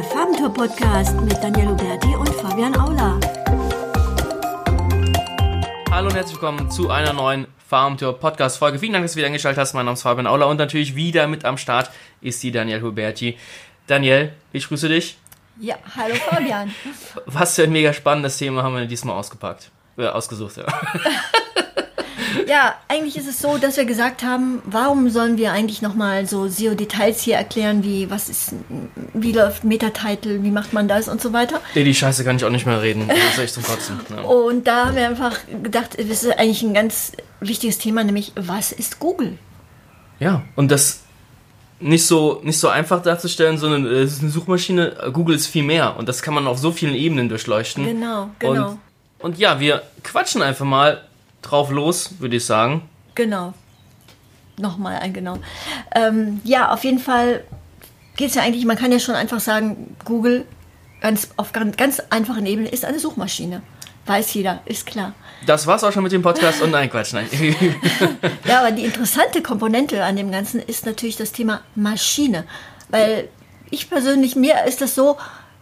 der Farbentour Podcast mit Daniel Huberti und Fabian Aula. Hallo und herzlich willkommen zu einer neuen Farmtour Podcast Folge. Vielen Dank, dass du wieder eingeschaltet hast. Mein Name ist Fabian Aula und natürlich wieder mit am Start ist die Daniel Huberti. Daniel, ich grüße dich. Ja, hallo Fabian. Was für ein mega spannendes Thema haben wir diesmal ausgepackt. Äh, ausgesucht, ja. Ja, eigentlich ist es so, dass wir gesagt haben, warum sollen wir eigentlich nochmal so SEO-Details hier erklären, wie was ist, wie läuft Metatitle, wie macht man das und so weiter. Nee, die Scheiße kann ich auch nicht mehr reden. Das ist echt zum Kotzen. Ja. Und da haben wir einfach gedacht, das ist eigentlich ein ganz wichtiges Thema, nämlich was ist Google? Ja, und das nicht so, nicht so einfach darzustellen, sondern äh, es ist eine Suchmaschine. Google ist viel mehr und das kann man auf so vielen Ebenen durchleuchten. Genau, genau. Und, und ja, wir quatschen einfach mal drauf los, würde ich sagen. Genau. Nochmal ein genau. Ähm, ja, auf jeden Fall geht es ja eigentlich, man kann ja schon einfach sagen, Google ganz, auf ganz, ganz einfachen Ebene ist eine Suchmaschine. Weiß jeder, ist klar. Das war's auch schon mit dem Podcast und nein, Quatsch, nein. Ja, aber die interessante Komponente an dem Ganzen ist natürlich das Thema Maschine. Weil ich persönlich, mir ist das so,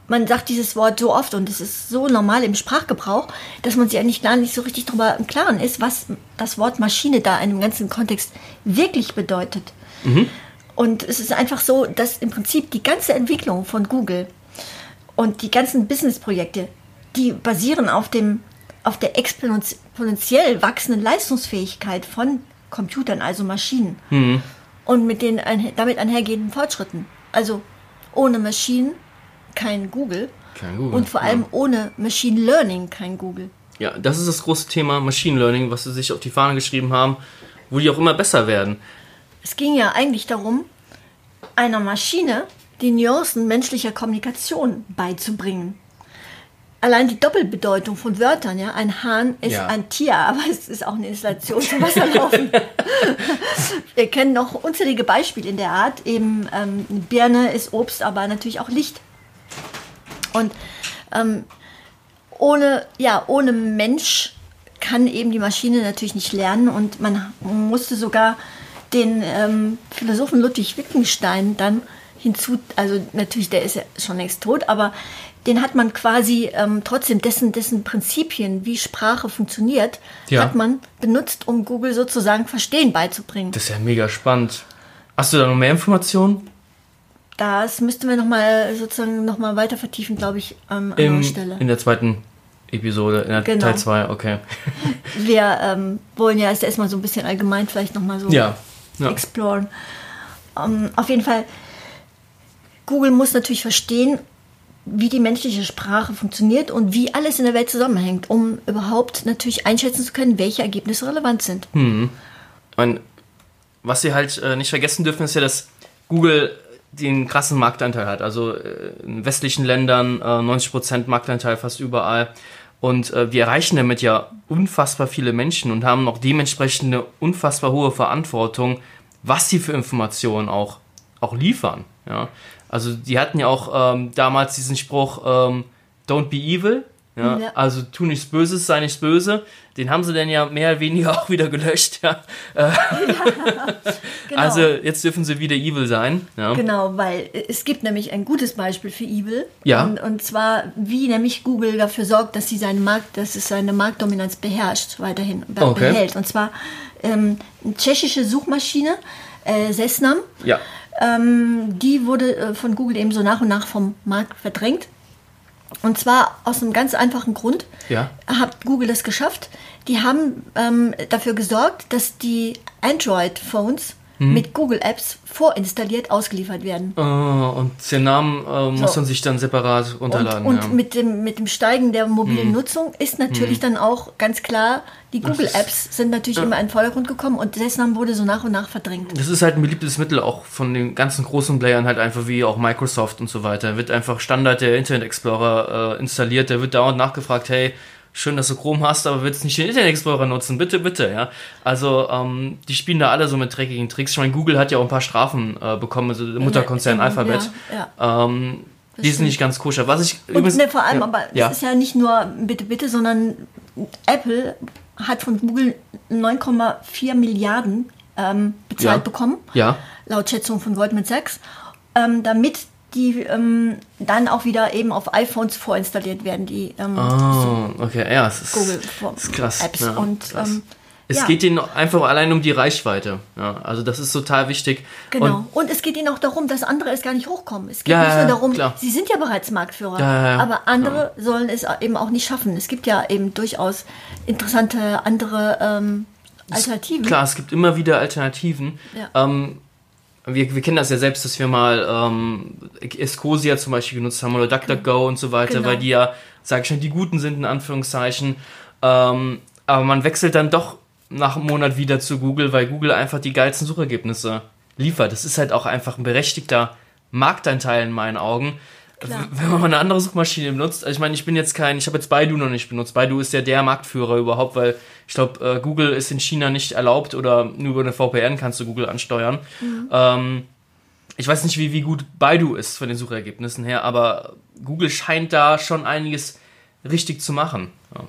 man sagt dieses Wort so oft und es ist so normal im Sprachgebrauch, dass man sich eigentlich gar nicht so richtig darüber im Klaren ist, was das Wort Maschine da in dem ganzen Kontext wirklich bedeutet. Und es ist einfach so, dass im Prinzip die ganze Entwicklung von Google und die ganzen Businessprojekte, die basieren auf dem auf der exponentiell wachsenden Leistungsfähigkeit von Computern, also Maschinen. Und mit den einher- damit einhergehenden Fortschritten. Also ohne Maschinen kein Google. Kein Google, Und vor allem ja. ohne Machine Learning kein Google. Ja, das ist das große Thema Machine Learning, was sie sich auf die Fahne geschrieben haben, wo die auch immer besser werden. Es ging ja eigentlich darum, einer Maschine die Nuancen menschlicher Kommunikation beizubringen. Allein die Doppelbedeutung von Wörtern, ja, ein Hahn ist Ja. ein Tier, aber es ist auch eine Installation zum Wasserlaufen. Wir kennen noch unzählige Beispiele in der Art. Eben ähm, Birne ist Obst, aber natürlich auch Licht. Und ähm, ohne, ja, ohne Mensch kann eben die Maschine natürlich nicht lernen und man musste sogar den ähm, Philosophen Ludwig Wittgenstein dann hinzu, also natürlich, der ist ja schon längst tot, aber den hat man quasi ähm, trotzdem dessen, dessen Prinzipien, wie Sprache funktioniert, Ja. hat man benutzt, um Google sozusagen Verstehen beizubringen. Das ist ja mega spannend. Hast du da noch mehr Informationen? Das müssten wir nochmal sozusagen noch mal weiter vertiefen, glaube ich, ähm, an Im, Stelle. in der zweiten Episode, in der Genau. Teil 2, okay. Wir ähm, wollen ja erst erstmal so ein bisschen allgemein vielleicht nochmal so Ja. ja. exploren. Ähm, auf jeden Fall, Google muss natürlich verstehen, wie die menschliche Sprache funktioniert und wie alles in der Welt zusammenhängt, um überhaupt natürlich einschätzen zu können, welche Ergebnisse relevant sind. Ich meine, was sie halt äh, nicht vergessen dürfen, ist ja, dass Google den krassen Marktanteil hat. Also äh, in westlichen Ländern äh, 90% Marktanteil fast überall. Und äh, wir erreichen damit ja unfassbar viele Menschen und haben auch dementsprechend eine unfassbar hohe Verantwortung, was sie für Informationen auch, auch liefern. Ja? Also die hatten ja auch ähm, damals diesen Spruch, ähm, don't be evil. Ja? Ja. Also tu nichts Böses, sei nicht böse. Den haben sie dann ja mehr oder weniger auch wieder gelöscht. Ja? Genau. Also jetzt dürfen sie wieder evil sein. Ja? Genau, weil es gibt nämlich ein gutes Beispiel für Evil. Ja. Und, und zwar, wie nämlich Google dafür sorgt, dass sie seinen Markt, dass es seine Marktdominanz beherrscht, weiterhin be Okay. behält. Und zwar ähm, eine tschechische Suchmaschine, äh, Sesnam, ja. ähm, die wurde äh, von Google eben so nach und nach vom Markt verdrängt. Und zwar aus einem ganz einfachen Grund Ja. hat Google das geschafft. Die haben ähm, dafür gesorgt, dass die Android-Phones Mhm. mit Google Apps vorinstalliert ausgeliefert werden. Äh, und den Namen äh, muss So. man sich dann separat runterladen. Und, und ja. mit, dem, mit dem Steigen der mobilen Mhm. Nutzung ist natürlich dann auch ganz klar, die Google-Apps sind natürlich immer in den Vordergrund gekommen und dessen wurde so nach und nach verdrängt. das ist halt ein beliebtes Mittel auch von den ganzen großen Playern halt einfach wie auch Microsoft und so weiter. Wird einfach Standard der Internet Explorer äh, installiert, der wird dauernd nachgefragt, hey, schön, dass du Chrome hast, aber willst nicht den Internet Explorer nutzen? Bitte, bitte, ja. Also ähm, die spielen da alle so mit dreckigen Tricks. Ich meine, Google hat ja auch ein paar Strafen äh, bekommen, also der Mutterkonzern ja, Alphabet. ja. Ähm, die sind nicht ganz koscher. Was ich Und ne, vor allem, ja, aber ja. es ist ja nicht nur bitte, bitte, sondern Apple hat von Google 9,4 Milliarden ähm, bezahlt Ja. bekommen, ja. laut Schätzung von Goldman Sachs, ähm, damit die ähm, dann auch wieder eben auf iPhones vorinstalliert werden, die ähm, Oh, okay, ja, es ist, Google ist krass. Apps. ja, und krass. ähm, es ja. geht ihnen einfach allein um die Reichweite. Ja, also das ist total wichtig. Genau. Und Und, es geht ihnen auch darum, dass andere es gar nicht hochkommen. Es geht Ja, nicht nur darum, klar. sie sind ja bereits Marktführer, aber andere sollen es eben auch nicht schaffen. Es gibt ja eben durchaus interessante andere ähm, Alternativen. Klar, es gibt immer wieder Alternativen. Ähm, wir, wir kennen das ja selbst, dass wir mal ähm, Escosia zum Beispiel genutzt haben oder DuckDuckGo und so weiter, Genau. weil die ja, sag ich schon, die Guten sind in Anführungszeichen. Ähm, aber man wechselt dann doch nach einem Monat wieder zu Google, weil Google einfach die geilsten Suchergebnisse liefert. Das ist halt auch einfach ein berechtigter Marktanteil in meinen Augen. Klar. Wenn man mal eine andere Suchmaschine benutzt, also ich meine, ich bin jetzt kein, ich habe jetzt Baidu noch nicht benutzt. Baidu ist ja der Marktführer überhaupt, weil ich glaube, äh, Google ist in China nicht erlaubt oder nur über eine VPN kannst du Google ansteuern. Ähm, ich weiß nicht, wie, wie gut Baidu ist von den Suchergebnissen her, aber Google scheint da schon einiges richtig zu machen. Ja.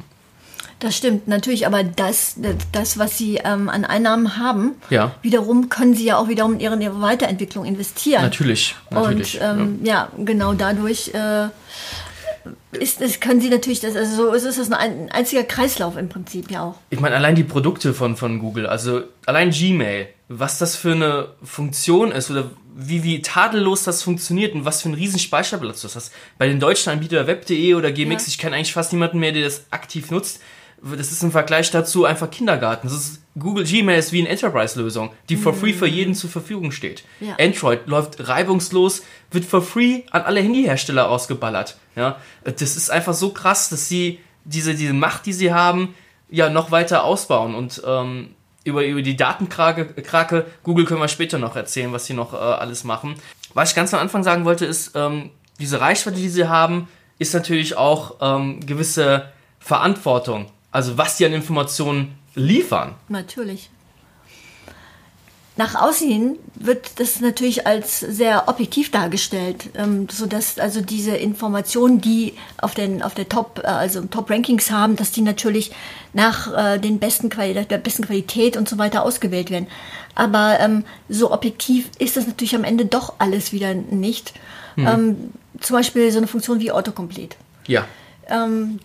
Das stimmt natürlich, aber das, das was sie ähm, an Einnahmen haben, Ja. wiederum können sie ja auch wiederum in ihre, ihre Weiterentwicklung investieren. Natürlich, natürlich. Und ähm, ja. genau dadurch äh, ist, es können sie natürlich, das, also so ist es ein, ein einziger Kreislauf im Prinzip ja auch. Ich meine, allein die Produkte von, von Google, also allein Gmail, was das für eine Funktion ist oder wie, wie tadellos das funktioniert und was für einen riesen Speicherplatz du hast. Bei den deutschen Anbietern web.de oder GMX, Ja. ich kenne eigentlich fast niemanden mehr, der das aktiv nutzt. Das ist im Vergleich dazu einfach Kindergarten. Das ist, Google Gmail ist wie eine Enterprise-Lösung, die for free für jeden zur Verfügung steht. Ja. Android läuft reibungslos, wird for free an alle Handyhersteller ausgeballert. Ja, das ist einfach so krass, dass sie diese, diese Macht, die sie haben, ja noch weiter ausbauen und ähm, über, über die Datenkrake, Krake, Google können wir später noch erzählen, was sie noch äh, alles machen. Was ich ganz am Anfang sagen wollte, ist, ähm, diese Reichweite, die sie haben, ist natürlich auch ähm, gewisse Verantwortung. Also was sie an Informationen liefern. Natürlich. Nach außen hin wird das natürlich als sehr objektiv dargestellt, ähm, sodass also diese Informationen, die auf den auf der Top, äh, also Top Rankings haben, dass die natürlich nach äh, den besten Quali der besten Qualität und so weiter ausgewählt werden. Aber ähm, so objektiv ist das natürlich am Ende doch alles wieder nicht. Ähm, zum Beispiel so eine Funktion wie Autocomplete. Ja. Ähm,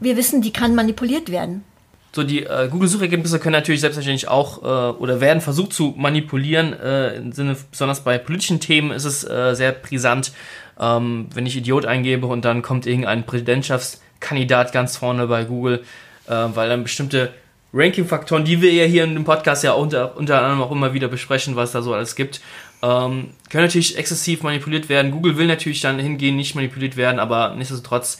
wir wissen, die kann manipuliert werden. So, die äh, Google-Suchergebnisse können natürlich selbstverständlich auch äh, oder werden versucht zu manipulieren. Äh, Im Sinne, besonders bei politischen Themen ist es äh, sehr brisant, ähm, wenn ich Idiot eingebe und dann kommt irgendein Präsidentschaftskandidat ganz vorne bei Google, äh, weil dann bestimmte Ranking-Faktoren, die wir ja hier in dem Podcast ja unter, unter anderem auch immer wieder besprechen, was da so alles gibt, ähm, können natürlich exzessiv manipuliert werden. Google will natürlich dann hingehen, nicht manipuliert werden, aber nichtsdestotrotz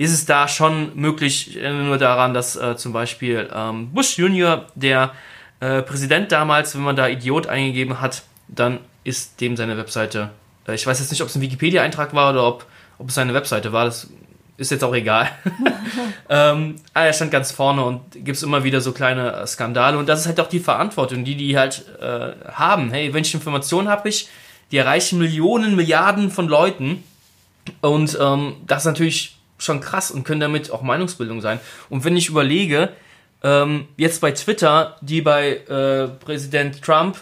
ist es da schon möglich, nur daran, dass äh, zum Beispiel ähm, Bush Junior, der äh, Präsident damals, wenn man da Idiot eingegeben hat, dann ist dem seine Webseite, äh, ich weiß jetzt nicht, ob es ein Wikipedia-Eintrag war oder ob, ob es seine Webseite war, das ist jetzt auch egal. ähm, aber er stand ganz vorne und gibt es immer wieder so kleine äh, Skandale und das ist halt auch die Verantwortung, die die halt äh, haben. Hey, ich Informationen habe, ich, die erreichen Millionen, Milliarden von Leuten und ähm, das ist natürlich schon krass und können damit auch Meinungsbildung sein. Und wenn ich überlege, ähm, jetzt bei Twitter, die bei äh, Präsident Trump,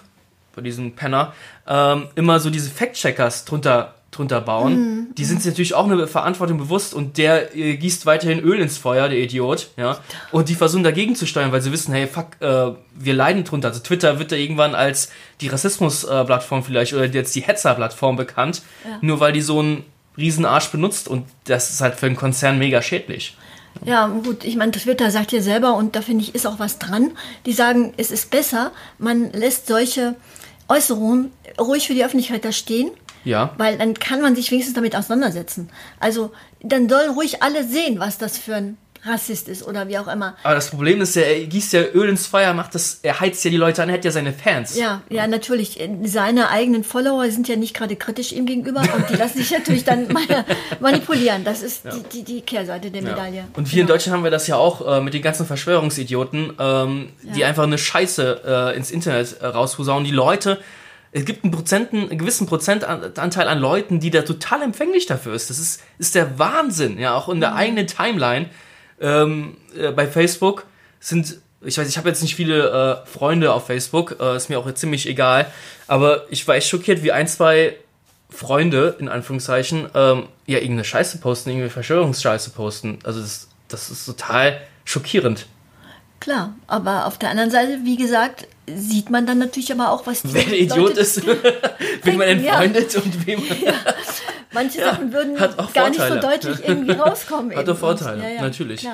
bei diesem Penner, ähm, immer so diese Fact-Checkers drunter, drunter bauen, die sind sich natürlich auch eine Verantwortung bewusst und der äh, gießt weiterhin Öl ins Feuer, der Idiot, ja. Und die versuchen dagegen zu steuern, weil sie wissen, hey, fuck, äh, wir leiden drunter. Also Twitter wird da irgendwann als die Rassismus-Plattform vielleicht oder jetzt die Hetzer-Plattform bekannt, nur weil die so einen Riesenarsch benutzt und das ist halt für einen Konzern mega schädlich. Ja, gut, ich meine, Twitter sagt ja selber, und da finde ich, ist auch was dran. Die sagen, es ist besser, man lässt solche Äußerungen ruhig für die Öffentlichkeit da stehen, Ja. weil dann kann man sich wenigstens damit auseinandersetzen. Also, dann sollen ruhig alle sehen, was das für ein Rassist ist oder wie auch immer. Aber das Problem ist ja, er gießt ja Öl ins Feuer, macht das, er heizt ja die Leute an, er hat ja seine Fans. Ja, ja, natürlich. Seine eigenen Follower sind ja nicht gerade kritisch ihm gegenüber und die lassen sich natürlich dann manipulieren. Das ist die, die, die Kehrseite der Ja. Medaille. Und wir in Genau. Deutschland haben wir das ja auch äh, mit den ganzen Verschwörungsidioten, ähm, die Ja. einfach eine Scheiße äh, ins Internet äh, raushusauen. Die Leute, es gibt einen, Prozenten, einen gewissen Prozentanteil an Leuten, die da total empfänglich dafür ist. Das ist, ist der Wahnsinn. Ja, auch in Mhm. der eigenen Timeline ähm, äh, bei Facebook sind, ich weiß, ich habe jetzt nicht viele äh, Freunde auf Facebook, äh, ist mir auch jetzt ziemlich egal, aber ich war echt schockiert, wie ein, zwei Freunde, in Anführungszeichen, ähm, ja, irgendeine Scheiße posten, irgendeine Verschwörungsscheiße posten. Also das, das ist total schockierend. Klar, aber auf der anderen Seite, wie gesagt, sieht man dann natürlich aber auch, was die Wer der Idiot Leute ist, wen man denken, ja. entfreundet und wem man. Manche Ja, Sachen würden gar nicht so Vorteile. deutlich irgendwie rauskommen. Hat doch Vorteile, Ja, ja, natürlich.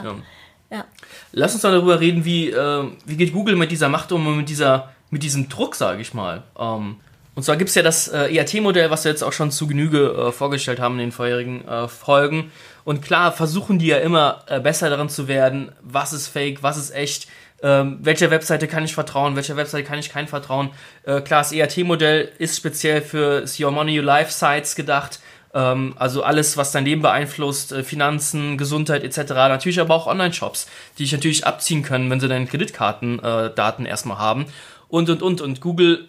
Lass uns mal darüber reden, wie, äh, wie geht Google mit dieser Macht um und mit, dieser, mit diesem Druck, sage ich mal. Ähm, und zwar gibt es ja das äh, EAT-Modell, was wir jetzt auch schon zu Genüge äh, vorgestellt haben in den vorherigen äh, Folgen. Und klar versuchen die ja immer äh, besser darin zu werden, was ist fake, was ist echt, ähm, welcher Webseite kann ich vertrauen, welcher Webseite kann ich kein vertrauen. Äh, klar, das EAT-Modell ist speziell für Your Money, Your Life Sites gedacht. Ähm, also alles, was dein Leben beeinflusst, äh, Finanzen, Gesundheit etc. Natürlich aber auch Online-Shops, die dich natürlich abziehen können, wenn sie deine Kreditkartendaten äh, erstmal haben. Und, und, und. Und Google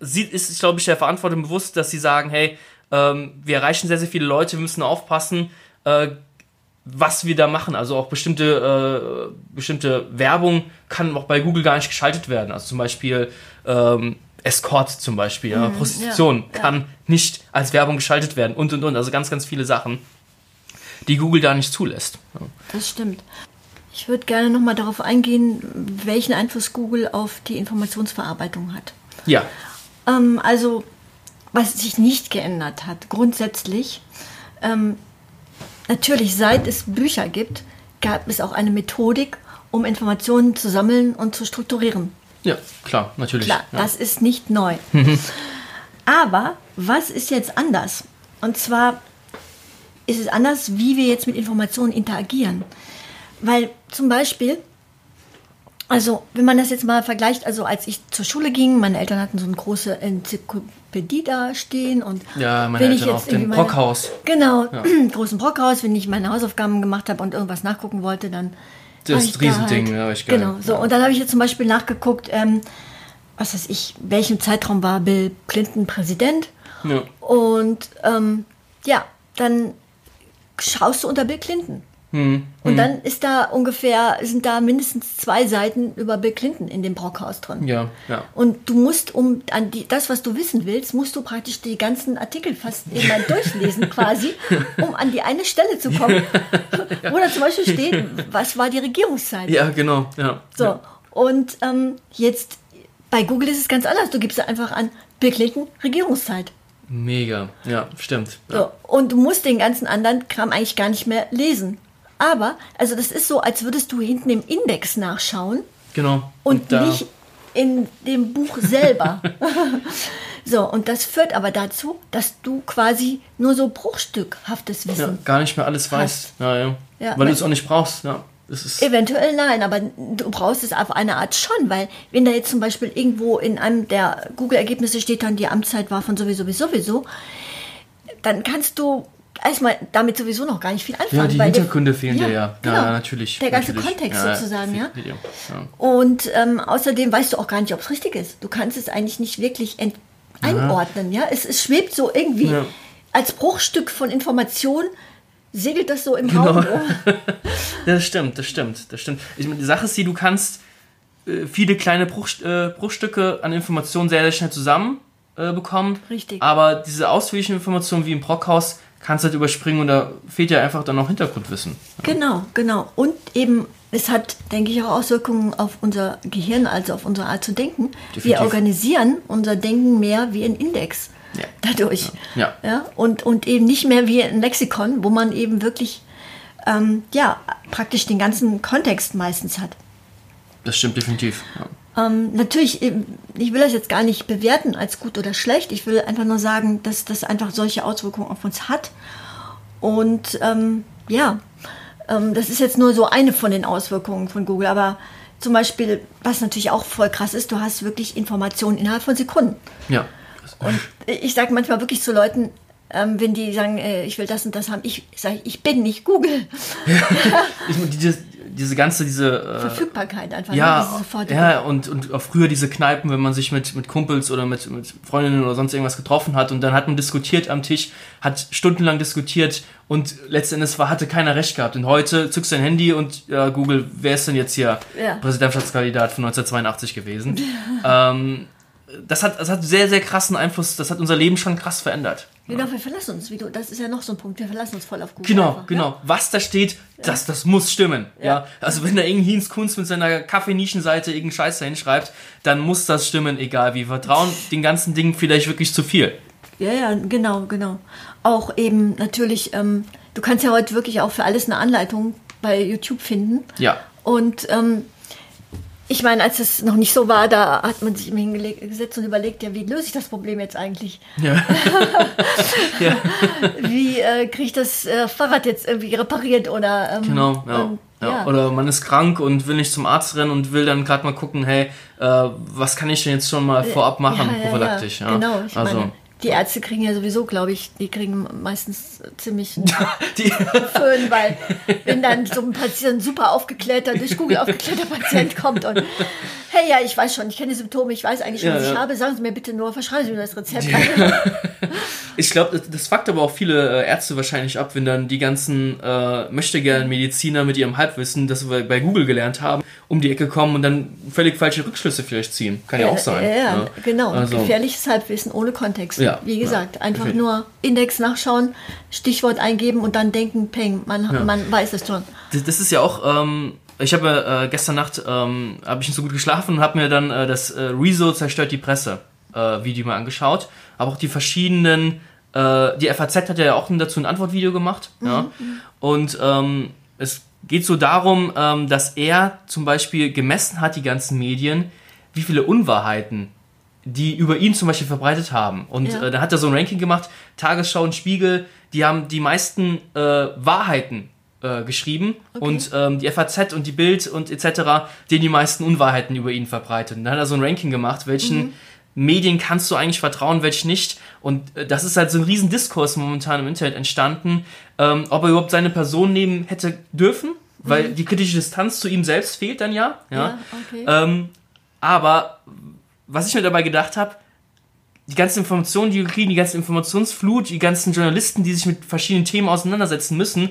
sieht, ist, glaube ich, der Verantwortung bewusst, dass sie sagen, hey, ähm, wir erreichen sehr, sehr viele Leute, wir müssen aufpassen, äh, was wir da machen. Also auch bestimmte, äh, bestimmte Werbung kann auch bei Google gar nicht geschaltet werden. Also zum Beispiel ähm, Escort zum Beispiel, ja, Prostitution ja, ja. kann nicht als Werbung geschaltet werden und und und. Also ganz, ganz viele Sachen, die Google da nicht zulässt. Ja. Das stimmt. Ich würde gerne nochmal darauf eingehen, welchen Einfluss Google auf die Informationsverarbeitung hat. ja. Ähm, also, was sich nicht geändert hat, grundsätzlich, ähm, natürlich seit es Bücher gibt, gab es auch eine Methodik, um Informationen zu sammeln und zu strukturieren. Ja, klar, natürlich. Klar, ja. das ist nicht neu. Aber was ist jetzt anders? Und zwar ist es anders, wie wir jetzt mit Informationen interagieren. Weil zum Beispiel, also wenn man das jetzt mal vergleicht, also als ich zur Schule ging, meine Eltern hatten so eine große Enzyklopädie da stehen und Ja, meine wenn ich jetzt auch, den meine- Brockhaus. Genau, großen Brockhaus, wenn ich meine Hausaufgaben gemacht habe und irgendwas nachgucken wollte, dann Das ich da Riesending, ja, echt geil. Genau, so Ja. und dann habe ich jetzt zum Beispiel nachgeguckt, ähm, was weiß ich, welchem Zeitraum war Bill Clinton Präsident Ja. und ähm, ja, dann schaust du unter Bill Clinton. Hm. Und dann ist da ungefähr, sind da mindestens zwei Seiten über Bill Clinton in dem Brockhaus drin. Ja, ja. Und du musst, um an die, das, was du wissen willst, musst du praktisch die ganzen Artikel fast immer durchlesen quasi, um an die eine Stelle zu kommen, wo da zum Beispiel steht, was war die Regierungszeit. Ja, genau. Ja. So, Ja. und ähm, jetzt bei Google ist es ganz anders. Du gibst einfach an Bill Clinton Regierungszeit. Mega. Ja, stimmt. Ja. So, und du musst den ganzen anderen Kram eigentlich gar nicht mehr lesen. Aber, also das ist so, als würdest du hinten im Index nachschauen Genau. und, da, nicht in dem Buch selber. so, und das führt aber dazu, dass du quasi nur so bruchstückhaftes ja, Wissen. gar nicht mehr alles weißt. Ja, ja. Ja, Weil du es auch nicht brauchst. Ja. Eventuell nein, aber du brauchst es auf eine Art schon, weil wenn da jetzt zum Beispiel irgendwo in einem der Google-Ergebnisse steht dann, die Amtszeit war von sowieso bis sowieso, dann kannst du erstmal damit sowieso noch gar nicht viel anfangen. ja, die Hintergründe fehlen dir ja. Ja, genau. ja, natürlich. Der ganze natürlich. Kontext Ja, sozusagen, ja. Ja. Und ähm, außerdem weißt du auch gar nicht, ob es richtig ist. Du kannst es eigentlich nicht wirklich einordnen. Ja, es, es schwebt so irgendwie als Bruchstück von Information segelt das so im Genau. Raum. rum. Das stimmt, das stimmt, das stimmt. Ich meine, die Sache ist die, du kannst äh, viele kleine Bruch, äh, Bruchstücke an Informationen sehr, sehr schnell zusammen äh, bekommen. Richtig. Aber diese ausführlichen Informationen wie im Brockhaus kannst du halt überspringen und da fehlt ja einfach dann noch Hintergrundwissen. Genau, genau. Und eben, es hat, denke ich, auch Auswirkungen auf unser Gehirn, also auf unsere Art zu denken. Definitiv. Wir organisieren unser Denken mehr wie ein Index. Ja. Dadurch. Ja. ja und, und eben nicht mehr wie ein Lexikon, wo man eben wirklich, ähm, ja, praktisch den ganzen Kontext meistens hat. Das stimmt definitiv. Ja. Ähm, natürlich, ähm, ich will das jetzt gar nicht bewerten als gut oder schlecht. Ich will einfach nur sagen, dass das einfach solche Auswirkungen auf uns hat. Und ähm, ja, ähm, das ist jetzt nur so eine von den Auswirkungen von Google. Aber zum Beispiel, was natürlich auch voll krass ist, du hast wirklich Informationen innerhalb von Sekunden. ja. Und ich sage manchmal wirklich zu Leuten, ähm, wenn die sagen, äh, ich will das und das haben, ich sage, ich bin nicht Google. Ich, meine, diese, ganze, diese. Äh, Verfügbarkeit einfach. ne? ja, sofortige- ja und, und auch früher diese Kneipen, wenn man sich mit, mit Kumpels oder mit, mit Freundinnen oder sonst irgendwas getroffen hat und dann hat man diskutiert am Tisch, hat stundenlang diskutiert und letztendlich war, hatte keiner recht gehabt. Und heute zückst du dein Handy und ja, Google, wer ist denn jetzt hier Ja. Präsidentschaftskandidat von 1982 gewesen? ähm, das, hat, das hat sehr, sehr krassen Einfluss, das hat unser Leben schon krass verändert. Genau, wir verlassen uns, wie du, das ist ja noch so ein Punkt, wir verlassen uns voll auf Google. Genau, einfach, genau. Ja? Was da steht, das, das muss stimmen. Ja. Ja. Also wenn da irgendein Hinz Kunz mit seiner Kaffeenischenseite irgendeinen Scheiß da hinschreibt, dann muss das stimmen, egal wie. Wir vertrauen den ganzen Dingen vielleicht wirklich zu viel. Ja, ja, genau, genau. Auch eben natürlich, ähm, du kannst ja heute wirklich auch für alles eine Anleitung bei YouTube finden. Ja. Und ähm, ich meine, als es noch nicht so war, da hat man sich immer hingesetzt und überlegt, ja, wie löse ich das Problem jetzt eigentlich? Ja. ja. Wie äh, kriege ich das äh, Fahrrad jetzt irgendwie repariert oder ähm, Genau, ja. ähm, ja. Oder man ist krank und will nicht zum Arzt rennen und will dann gerade mal gucken, hey, äh, was kann ich denn jetzt schon mal vorab machen, prophylaktisch. Genau, ich also, meine, die Ärzte kriegen ja sowieso, glaube ich, die kriegen meistens ziemlich die, Föhn, weil wenn dann so ein Patient, super aufgeklärter, durch Google aufgeklärter Patient kommt und hey, ja, ich weiß schon, ich kenne die Symptome, ich weiß eigentlich schon, Ja, was ich ja. habe, sagen Sie mir bitte nur, verschreiben Sie mir das Rezept. ich glaube, das, das fuckt aber auch viele äh, Ärzte wahrscheinlich ab, wenn dann die ganzen äh, möchtegern Mediziner mit ihrem Halbwissen, das wir bei Google gelernt haben, um die Ecke kommen und dann völlig falsche Rückschlüsse vielleicht ziehen. Kann ja, auch sein. Ja, ja, genau. Also, Gefährliches Halbwissen ohne Kontext. Ja, Wie gesagt, ja, einfach nur Index nachschauen, Stichwort eingeben und dann denken, peng, man, Ja. man weiß es schon. Das, das ist ja auch, ähm, ich habe äh, gestern Nacht, ähm, habe ich nicht so gut geschlafen und habe mir dann äh, das äh, Rezo zerstört die Presse äh, Video mal angeschaut, aber auch die verschiedenen, äh, die FAZ hat ja auch dazu ein Antwortvideo gemacht, ja, und ähm, es geht so darum, ähm, dass er zum Beispiel gemessen hat, die ganzen Medien, wie viele Unwahrheiten die über ihn zum Beispiel verbreitet haben. Und Ja. äh, da hat er so ein Ranking gemacht, Tagesschau und Spiegel, die haben die meisten äh, Wahrheiten äh, geschrieben und ähm, die FAZ und die Bild und etc., denen die meisten Unwahrheiten über ihn verbreitet. Und dann hat er so ein Ranking gemacht, welchen Medien kannst du eigentlich vertrauen, welche nicht. Und äh, das ist halt so ein riesen Diskurs momentan im Internet entstanden, ähm, ob er überhaupt seine Person nehmen hätte dürfen, weil die kritische Distanz zu ihm selbst fehlt dann ja. ja. Ja, okay. Ähm, aber was ich mir dabei gedacht habe, die ganzen Informationen, die wir kriegen, die ganze Informationsflut, die ganzen Journalisten, die sich mit verschiedenen Themen auseinandersetzen müssen,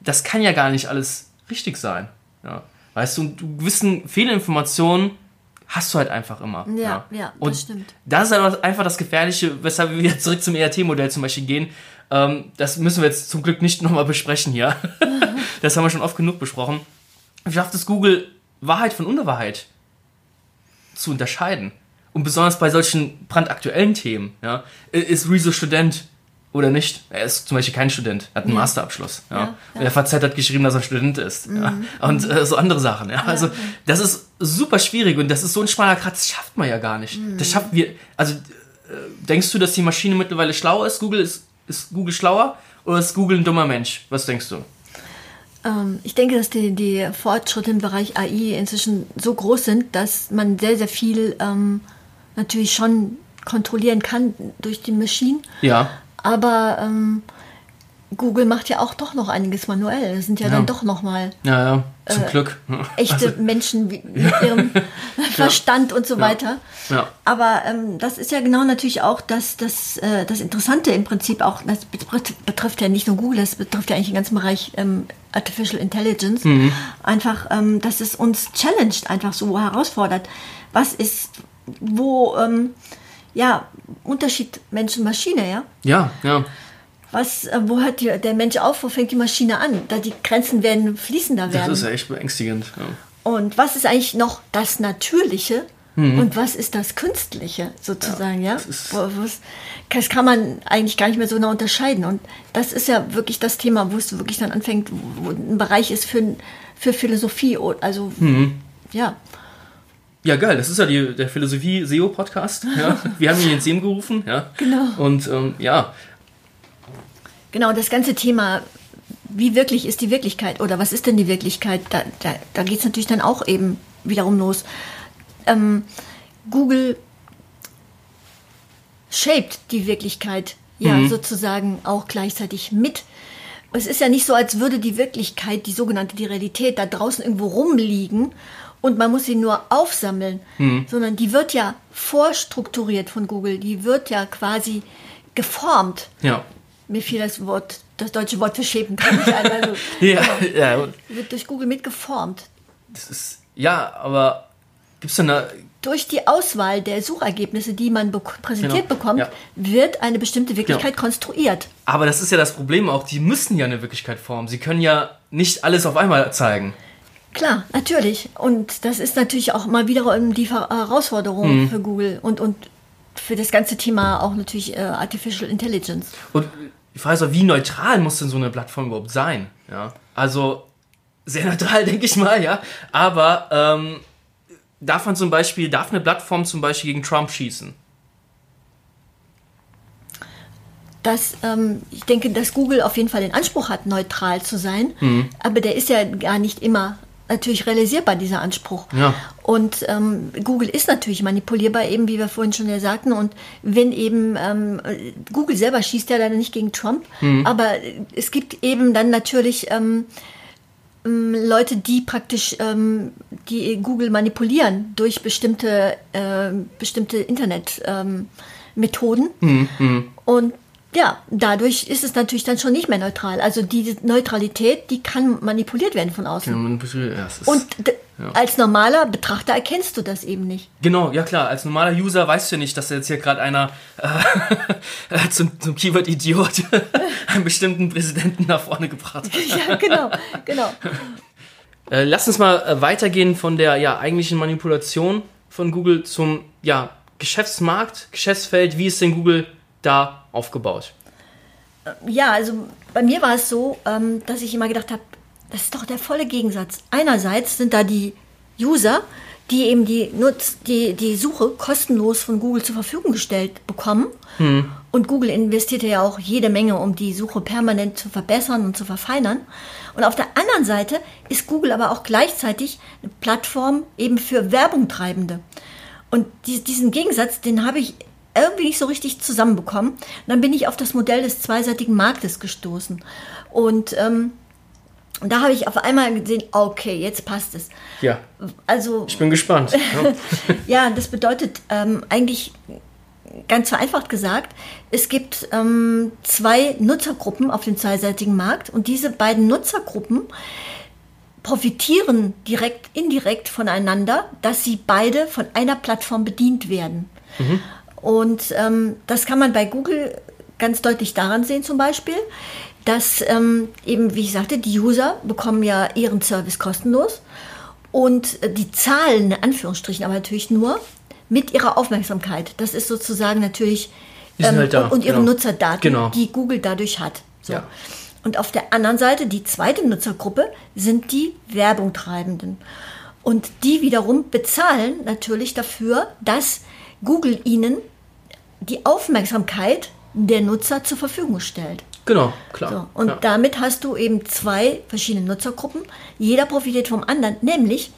das kann ja gar nicht alles richtig sein. Ja. Weißt du, und du gewissen Fehlinformationen hast du halt einfach immer. Ja, ja, das und stimmt. Das ist halt einfach das Gefährliche, weshalb wir wieder zurück zum ERT-Modell zum Beispiel gehen. Ähm, das müssen wir jetzt zum Glück nicht nochmal besprechen hier. das haben wir schon oft genug besprochen. Wie schafft es Google, Wahrheit von Unwahrheit zu unterscheiden? Und besonders bei solchen brandaktuellen Themen. Ja? Ist Rezo Student oder nicht? Er ist zum Beispiel kein Student, er hat einen Masterabschluss. Ja? Ja, ja. Mhm. Der FAZ hat geschrieben, dass er Student ist. Ja? Und äh, so andere Sachen. Ja? Also das ist super schwierig und das ist so ein schmaler Grad, das schafft man ja gar nicht. Mhm. Das schafft wir. Also äh, denkst du, dass die Maschine mittlerweile schlauer ist? Google ist, ist Google schlauer oder ist Google ein dummer Mensch? Was denkst du? Ähm, ich denke, dass die, die Fortschritte im Bereich AI inzwischen so groß sind, dass man sehr, sehr viel ähm, natürlich schon kontrollieren kann durch die Maschinen. Ja. Aber ähm, Google macht ja auch doch noch einiges manuell. Das sind ja, Ja. dann doch noch mal Ja, ja, zum Äh, Glück. echte Menschen wie- mit ihrem Verstand und so weiter. Ja. Aber ähm, das ist ja genau natürlich auch das, das, äh, das Interessante im Prinzip auch, das betrifft, betrifft ja nicht nur Google, das betrifft ja eigentlich den ganzen Bereich ähm, Artificial Intelligence. Mhm. Einfach, ähm, dass es uns challenged, einfach so herausfordert. Was ist, wo, ähm, ja, Unterschied Mensch-Maschine, ja? Ja, ja. Was, äh, wo hört die, der Mensch auf, wo fängt die Maschine an? Da die Grenzen werden fließender Das werden. ist ja echt beängstigend. Ja. Und was ist eigentlich noch das Natürliche Mhm. und was ist das Künstliche sozusagen, ja? ist- Wo- wo's- Das kann man eigentlich gar nicht mehr so genau unterscheiden. Und das ist ja wirklich das Thema, wo es wirklich dann anfängt, wo ein Bereich ist für, für Philosophie. Also, Mhm. ja. Ja, geil. Das ist ja die, der Philosophie-SEO-Podcast. Ja. Wir haben ihn ins Leben gerufen. Ja. Genau. Und ähm, ja, Genau, das ganze Thema, wie wirklich ist die Wirklichkeit oder was ist denn die Wirklichkeit, da, da, da geht es natürlich dann auch eben wiederum los. Ähm, Google shaped die Wirklichkeit ja sozusagen auch gleichzeitig mit. Es ist ja nicht so, als würde die Wirklichkeit, die sogenannte die Realität, da draußen irgendwo rumliegen und man muss sie nur aufsammeln, sondern die wird ja vorstrukturiert von Google, die wird ja quasi geformt ja. mir fiel das Wort, das deutsche Wort für Schäpen kann nicht ein. Also, Ja, ja. wird durch Google mitgeformt. Das ist, ja, aber gibt's denn da, durch die Auswahl der Suchergebnisse, die man be präsentiert Genau, bekommt, ja. wird eine bestimmte Wirklichkeit konstruiert. Aber das ist ja das Problem auch, die müssen ja eine Wirklichkeit formen. Sie können ja nicht alles auf einmal zeigen. Klar, natürlich. Und das ist natürlich auch mal wiederum die Ver- Herausforderung Mhm. für Google und, und für das ganze Thema auch natürlich äh, Artificial Intelligence. Und die Frage ist auch, wie neutral muss denn so eine Plattform überhaupt sein? Ja, also sehr neutral, denke ich mal, ja. Aber ähm, darf man zum Beispiel, darf eine Plattform zum Beispiel gegen Trump schießen? dass ähm, ich denke, dass Google auf jeden Fall den Anspruch hat, neutral zu sein, Mhm. aber der ist ja gar nicht immer natürlich realisierbar, dieser Anspruch. Ja. Und ähm, Google ist natürlich manipulierbar, eben wie wir vorhin schon ja sagten. Und wenn eben ähm, Google selber schießt ja leider nicht gegen Trump, Mhm. aber es gibt eben dann natürlich ähm, ähm, Leute, die praktisch ähm, die Google manipulieren durch bestimmte, äh, bestimmte Internet-Methoden. Ähm, Methoden. Und ja, dadurch ist es natürlich dann schon nicht mehr neutral. Also die Neutralität, die kann manipuliert werden von außen. Ja, es ist- Und d- als normaler Betrachter erkennst du das eben nicht. Genau, ja klar. Als normaler User weißt du nicht, dass jetzt hier gerade einer äh, zum, zum Keyword Idiot einen bestimmten Präsidenten nach vorne gebracht hat. Ja, genau, genau. Äh, lass uns mal äh, weitergehen von der ja eigentlichen Manipulation von Google zum ja Geschäftsmarkt, Geschäftsfeld. Wie ist denn Google da aufgebaut? Ja, also bei mir war es so, ähm, dass ich immer gedacht habe, das ist doch der volle Gegensatz. Einerseits sind da die User, die eben die, Nutz, die, die Suche kostenlos von Google zur Verfügung gestellt bekommen. Und Google investierte ja auch jede Menge, um die Suche permanent zu verbessern und zu verfeinern. Und auf der anderen Seite ist Google aber auch gleichzeitig eine Plattform eben für Werbungtreibende. Und die, diesen Gegensatz, den habe ich irgendwie nicht so richtig zusammenbekommen. Und dann bin ich auf das Modell des zweiseitigen Marktes gestoßen. Und ähm, da habe ich auf einmal gesehen, okay, jetzt passt es. Ja, Also ich bin gespannt. Ja. ja, das bedeutet ähm, eigentlich ganz vereinfacht gesagt, es gibt ähm, zwei Nutzergruppen auf dem zweiseitigen Markt und diese beiden Nutzergruppen profitieren direkt, indirekt voneinander, dass sie beide von einer Plattform bedient werden. Und ähm, das kann man bei Google ganz deutlich daran sehen zum Beispiel, dass ähm, eben, wie ich sagte, die User bekommen ja ihren Service kostenlos und äh, die zahlen, in Anführungsstrichen, aber natürlich nur mit ihrer Aufmerksamkeit. Das ist sozusagen natürlich sind halt da, und ihre genau. Nutzerdaten, Genau. die Google dadurch hat. So. Ja. Und auf der anderen Seite, die zweite Nutzergruppe, sind die Werbungtreibenden. Und die wiederum bezahlen natürlich dafür, dass Google ihnen die Aufmerksamkeit der Nutzer zur Verfügung stellt. Genau, klar. So, und ja. damit hast du eben zwei verschiedene Nutzergruppen. Jeder profitiert vom anderen. Nämlich,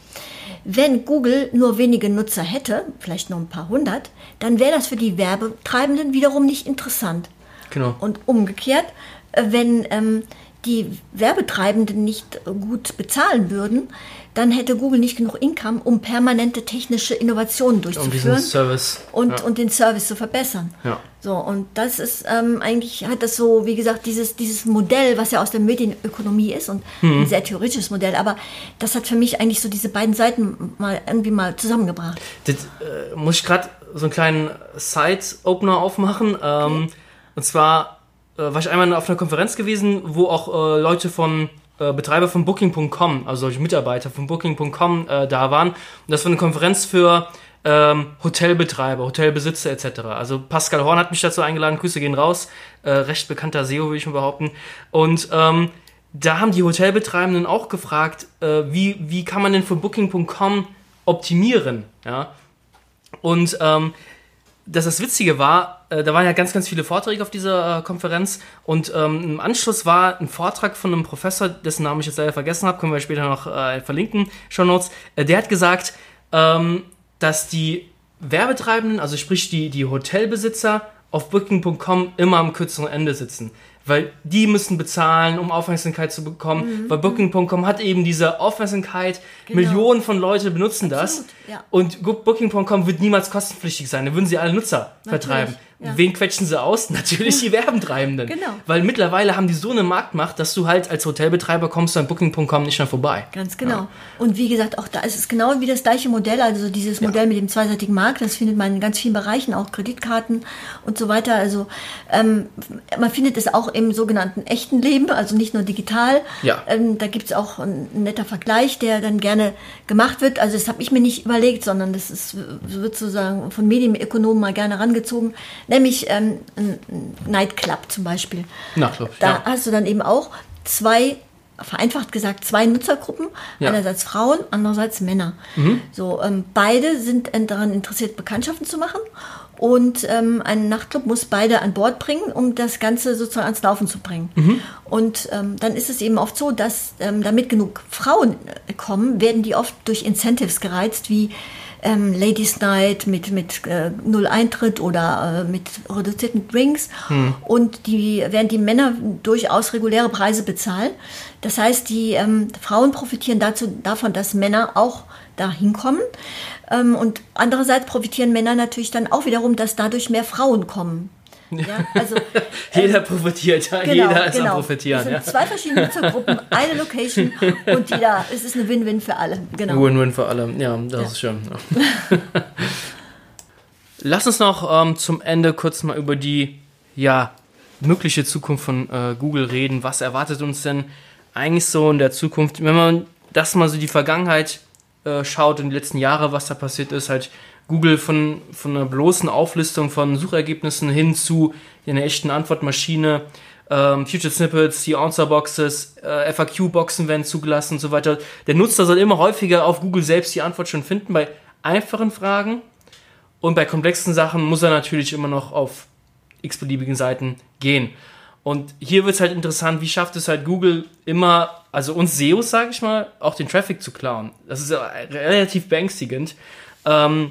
wenn Google nur wenige Nutzer hätte, vielleicht nur ein paar hundert, dann wäre das für die Werbetreibenden wiederum nicht interessant. Genau. Und umgekehrt, äh, wenn ähm, die Werbetreibenden nicht gut bezahlen würden, dann hätte Google nicht genug Income, um permanente technische Innovationen um diesen durchzuführen Service. und, ja. und den Service zu verbessern. Ja. So, und das ist ähm, eigentlich, hat das so, wie gesagt, dieses, dieses Modell, was ja aus der Medienökonomie ist und Mhm. ein sehr theoretisches Modell, aber das hat für mich eigentlich so diese beiden Seiten mal irgendwie mal zusammengebracht. Das, äh, muss ich gerade so einen kleinen Side-Opener aufmachen. Ähm, und zwar war ich einmal auf einer Konferenz gewesen, wo auch äh, Leute von äh, Betreiber von Booking.com, also solche Mitarbeiter von Booking.com äh, da waren. Und das war eine Konferenz für ähm, Hotelbetreiber, Hotelbesitzer etc. Also Pascal Horn hat mich dazu eingeladen, Grüße gehen raus, äh, recht bekannter SEO, würde ich mal behaupten. Und ähm, da haben die Hotelbetreibenden auch gefragt, äh, wie, wie kann man denn für Booking.com optimieren? Ja? Und ähm, dass das Witzige war, äh, da waren ja ganz, ganz viele Vorträge auf dieser äh, Konferenz und ähm, im Anschluss war ein Vortrag von einem Professor, dessen Namen ich jetzt leider vergessen habe, können wir später noch äh, verlinken, Show Notes. Äh, der hat gesagt, ähm, dass die Werbetreibenden, also sprich die, die Hotelbesitzer, auf Booking.com immer am kürzeren Ende sitzen. Weil die müssen bezahlen, um Aufmerksamkeit zu bekommen. Weil Booking.com hat eben diese Aufmerksamkeit. Millionen von Leute benutzen das. Absolut, ja. Und Booking.com wird niemals kostenpflichtig sein. Da würden sie alle Nutzer vertreiben. Ja. Wen quetschen sie aus? Natürlich die Werbentreibenden. Genau. Weil mittlerweile haben die so eine Marktmacht, dass du halt als Hotelbetreiber kommst du an Booking.com nicht mehr vorbei. Ganz genau. Und wie gesagt, auch da ist es genau wie das gleiche Modell, also dieses Modell mit dem zweiseitigen Markt, das findet man in ganz vielen Bereichen, auch Kreditkarten und so weiter. Also ähm, man findet es auch im sogenannten echten Leben, also nicht nur digital. Ja. Ähm, da gibt es auch ein netter Vergleich, der dann gerne gemacht wird. Also das habe ich mir nicht überlegt, sondern das ist, wird sozusagen von Medienökonomen mal gerne rangezogen, nämlich ähm, ein Nightclub zum Beispiel. Nachtclub, Da ja. hast du dann eben auch zwei, vereinfacht gesagt, zwei Nutzergruppen. Ja. Mhm. Einerseits Frauen, andererseits Männer. So, ähm, beide sind äh, daran interessiert, Bekanntschaften zu machen. Und ähm, ein Nachtclub muss beide an Bord bringen, um das Ganze sozusagen ans Laufen zu bringen. Mhm. Und ähm, dann ist es eben oft so, dass ähm, damit genug Frauen äh, kommen, werden die oft durch Incentives gereizt, wie ähm, Ladies Night mit, mit äh, Null Eintritt oder äh, mit reduzierten Drinks. Und die werden die Männer durchaus reguläre Preise bezahlen. Das heißt, die ähm, Frauen profitieren dazu, davon, dass Männer auch da hinkommen. Ähm, und andererseits profitieren Männer natürlich dann auch wiederum, dass dadurch mehr Frauen kommen. Ja, also Jeder profitiert, ja. Genau, jeder ist genau. am Profitieren. Es sind Ja. zwei verschiedene Nutzergruppen, eine Location und jeder, es ist eine Win-Win für alle. Genau. Win-win für alle. Ja, das Ja. ist schön. Lass uns noch ähm, zum Ende kurz mal über die ja, mögliche Zukunft von äh, Google reden. Was erwartet uns denn eigentlich so in der Zukunft? Wenn man das mal so die Vergangenheit äh, schaut, in die letzten Jahre, was da passiert ist, halt Google von, von einer bloßen Auflistung von Suchergebnissen hin zu einer echten Antwortmaschine, ähm, Future Snippets, die Answer-Boxes, äh, FAQ-Boxen werden zugelassen und so weiter. Der Nutzer soll immer häufiger auf Google selbst die Antwort schon finden. Bei einfachen Fragen und bei komplexen Sachen muss er natürlich immer noch auf x-beliebigen Seiten gehen. Und hier wird es halt interessant, wie schafft es halt Google immer, also uns SEOs, sage ich mal, auch den Traffic zu klauen. Das ist relativ beängstigend. Ähm,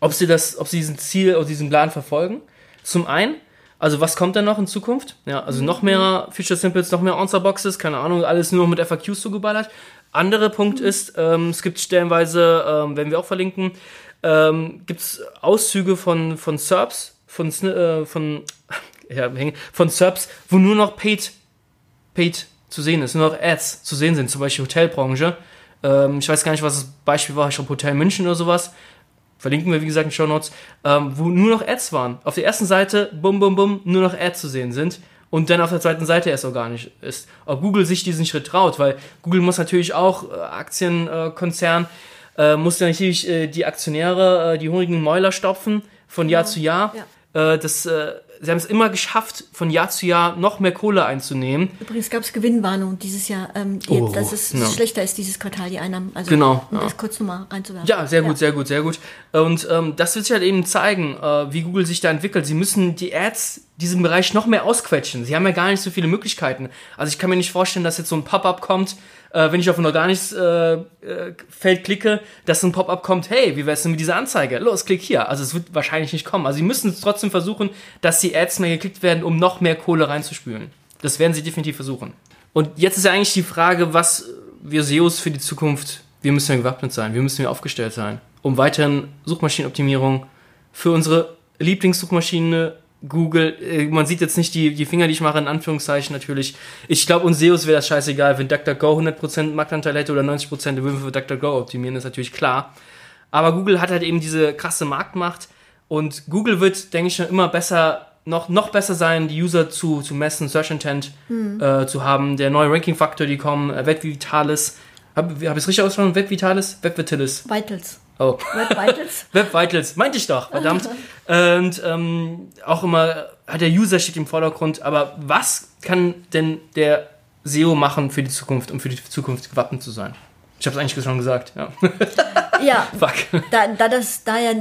ob sie das, ob sie diesen Ziel oder diesen Plan verfolgen. Zum einen, also was kommt dann noch in Zukunft? Ja, also noch mehr Feature Simples, noch mehr Answer-Boxes, keine Ahnung, alles nur mit FAQs zugeballert. Anderer Punkt ist, ähm, es gibt stellenweise, ähm, werden wir auch verlinken, ähm, gibt es Auszüge von, von SERPs, von, äh, von, ja, von SERPs, wo nur noch Paid, Paid zu sehen ist, nur noch Ads zu sehen sind, zum Beispiel Hotelbranche. Ähm, ich weiß gar nicht, was das Beispiel war, ich glaube Hotel München oder sowas. Verlinken wir, wie gesagt, in den Show Notes, ähm, wo nur noch Ads waren. Auf der ersten Seite, bum, bum, bum, nur noch Ads zu sehen sind. Und dann auf der zweiten Seite erst organisch ist. Ob Google sich diesen Schritt traut, weil Google muss natürlich auch äh, Aktienkonzern, äh, muss ja natürlich äh, die Aktionäre, äh, die hungrigen Mäuler stopfen von Jahr zu Jahr. Äh, das, äh, sie haben es immer geschafft, von Jahr zu Jahr noch mehr Kohle einzunehmen. Übrigens gab es Gewinnwarnung dieses Jahr, ähm, die, Oh, dass es ja. schlechter ist, dieses Quartal, die Einnahmen. Also, Genau, Um ja. das kurz nochmal reinzuwerfen. Ja, sehr gut, sehr gut, sehr gut. Und ähm, das wird sich halt eben zeigen, äh, wie Google sich da entwickelt. Sie müssen die Ads diesem Bereich noch mehr ausquetschen. Sie haben ja gar nicht so viele Möglichkeiten. Also ich kann mir nicht vorstellen, dass jetzt so ein Pop-up kommt, äh, wenn ich auf ein organisches äh, äh, Feld klicke, dass ein Pop-up kommt, hey, wie wär's denn mit dieser Anzeige? Los, klick hier. Also es wird wahrscheinlich nicht kommen. Also sie müssen trotzdem versuchen, dass die Ads mehr geklickt werden, um noch mehr Kohle reinzuspülen. Das werden sie definitiv versuchen. Und jetzt ist ja eigentlich die Frage, was wir SEOs für die Zukunft, wir müssen ja gewappnet sein, wir müssen ja aufgestellt sein, um weiterhin Suchmaschinenoptimierung für unsere Lieblingssuchmaschine Google, äh, man sieht jetzt nicht die, die Finger, die ich mache, in Anführungszeichen natürlich. Ich glaube, uns SEOs wäre das scheißegal, wenn DuckDuckGo 100% Marktanteil hätte oder 90%, dann würden wir für DuckDuckGo optimieren, ist natürlich klar. Aber Google hat halt eben diese krasse Marktmacht und Google wird, denke ich, schon immer besser, noch, noch besser sein, die User zu, zu messen, Search Intent äh, zu haben. Der neue Ranking-Faktor, die kommen, äh, Web Vitalis. Habe hab ich es richtig ausgesprochen? Web Vitalis? Web Vitalis. Vitals. Oh. Web Vitals. Web Vitals, meinte ich doch, verdammt. Und ähm, auch immer hat der User steht im Vordergrund, aber was kann denn der SEO machen für die Zukunft, um für die Zukunft gewappnet zu sein? Ich habe es eigentlich schon gesagt, ja. ja, Fuck. da, da, das, da ja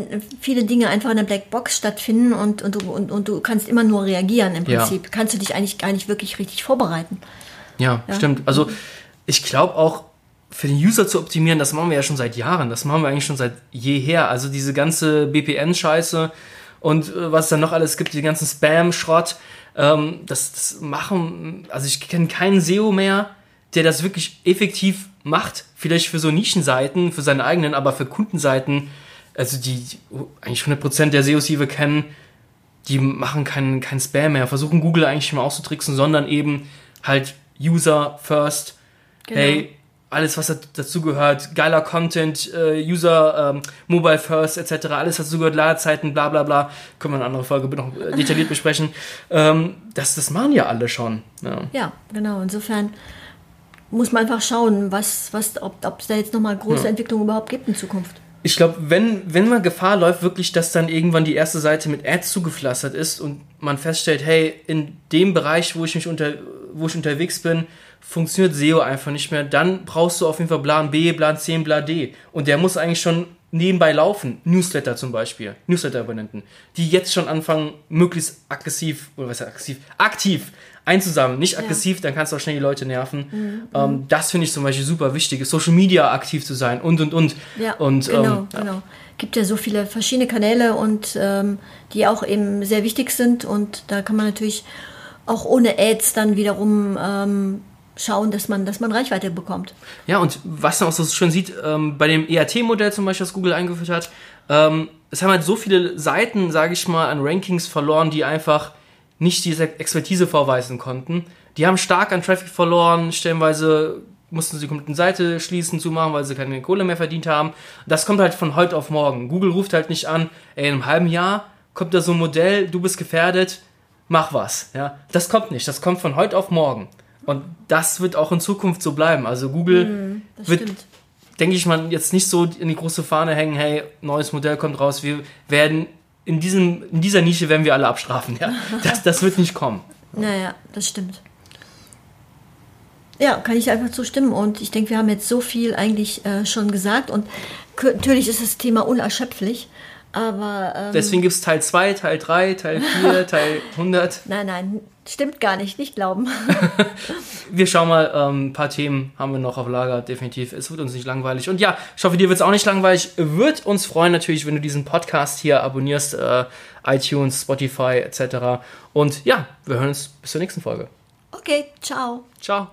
viele Dinge einfach in der Blackbox stattfinden und, und, du, und, und du kannst immer nur reagieren im Ja. Prinzip, kannst du dich eigentlich gar nicht wirklich richtig vorbereiten. Ja, stimmt. Also ich glaube auch, für den User zu optimieren, das machen wir ja schon seit Jahren. Das machen wir eigentlich schon seit jeher. Also diese ganze BPN-Scheiße und äh, was dann noch alles gibt, die ganzen Spam-Schrott, ähm, das, das machen, also ich kenne keinen SEO mehr, der das wirklich effektiv macht. Vielleicht für so Nischenseiten, für seine eigenen, aber für Kundenseiten, also die, die eigentlich 100% der SEOs, die wir kennen, die machen keinen kein Spam mehr, versuchen Google eigentlich mal auszutricksen, sondern eben halt User first. Genau. Hey, alles, was dazu gehört, geiler Content, äh, User, ähm, Mobile First etc., alles was dazu gehört, Ladezeiten, bla bla bla, können wir in einer anderen Folge noch äh, detailliert besprechen. Ähm, das, das machen ja alle schon. Ja. Ja, genau. Insofern muss man einfach schauen, was, was, ob es da jetzt nochmal große Ja. Entwicklungen überhaupt gibt in Zukunft. Ich glaube, wenn, wenn man Gefahr läuft, wirklich, dass dann irgendwann die erste Seite mit Ads zugepflastert ist und man feststellt, hey, in dem Bereich, wo ich mich unter, wo ich unterwegs bin, funktioniert SEO einfach nicht mehr, dann brauchst du auf jeden Fall Plan B, Plan C, Plan D. Und der muss eigentlich schon nebenbei laufen. Newsletter zum Beispiel, Newsletter-Abonnenten, die jetzt schon anfangen, möglichst aggressiv, oder was heißt aggressiv, aktiv einzusammeln. Nicht aggressiv, dann kannst du auch schnell die Leute nerven. Ähm, das finde ich zum Beispiel super wichtig, Social Media aktiv zu sein und und und. Ja, und, genau, ähm, ja. genau. Gibt ja so viele verschiedene Kanäle und ähm, die auch eben sehr wichtig sind und da kann man natürlich auch ohne Ads dann wiederum ähm, schauen, dass man, dass man Reichweite bekommt. Ja, und was man auch so schön sieht, ähm, bei dem EAT-Modell zum Beispiel, das Google eingeführt hat, ähm, es haben halt so viele Seiten, sage ich mal, an Rankings verloren, die einfach nicht diese Expertise vorweisen konnten. Die haben stark an Traffic verloren, stellenweise mussten sie die komplette Seite schließen, zumachen, weil sie keine Kohle mehr verdient haben. Das kommt halt von heute auf morgen. Google ruft halt nicht an, ey, in einem halben Jahr kommt da so ein Modell, du bist gefährdet, mach was. Ja, das kommt nicht. Das kommt von heute auf morgen. Und das wird auch in Zukunft so bleiben. Also Google Das wird, stimmt. denke ich mal, jetzt nicht so in die große Fahne hängen, hey, neues Modell kommt raus, wir werden in, diesem, in dieser Nische werden wir alle abstrafen. Ja? Das, das wird nicht kommen. Naja, das stimmt. Ja, kann ich einfach zustimmen. Und ich denke, wir haben jetzt so viel eigentlich äh, schon gesagt. Und natürlich ist das Thema unerschöpflich. Aber ähm, Deswegen gibt es Teil 2, Teil 3, Teil 4, Teil 100. nein, nein, stimmt gar nicht. Nicht glauben. Wir schauen mal, ähm, ein paar Themen haben wir noch auf Lager, definitiv. Es wird uns nicht langweilig. Und ja, ich hoffe, dir wird es auch nicht langweilig. Wird uns freuen natürlich, wenn du diesen Podcast hier abonnierst, äh, iTunes, Spotify etc. Und ja, wir hören uns bis zur nächsten Folge. Okay, ciao. Ciao.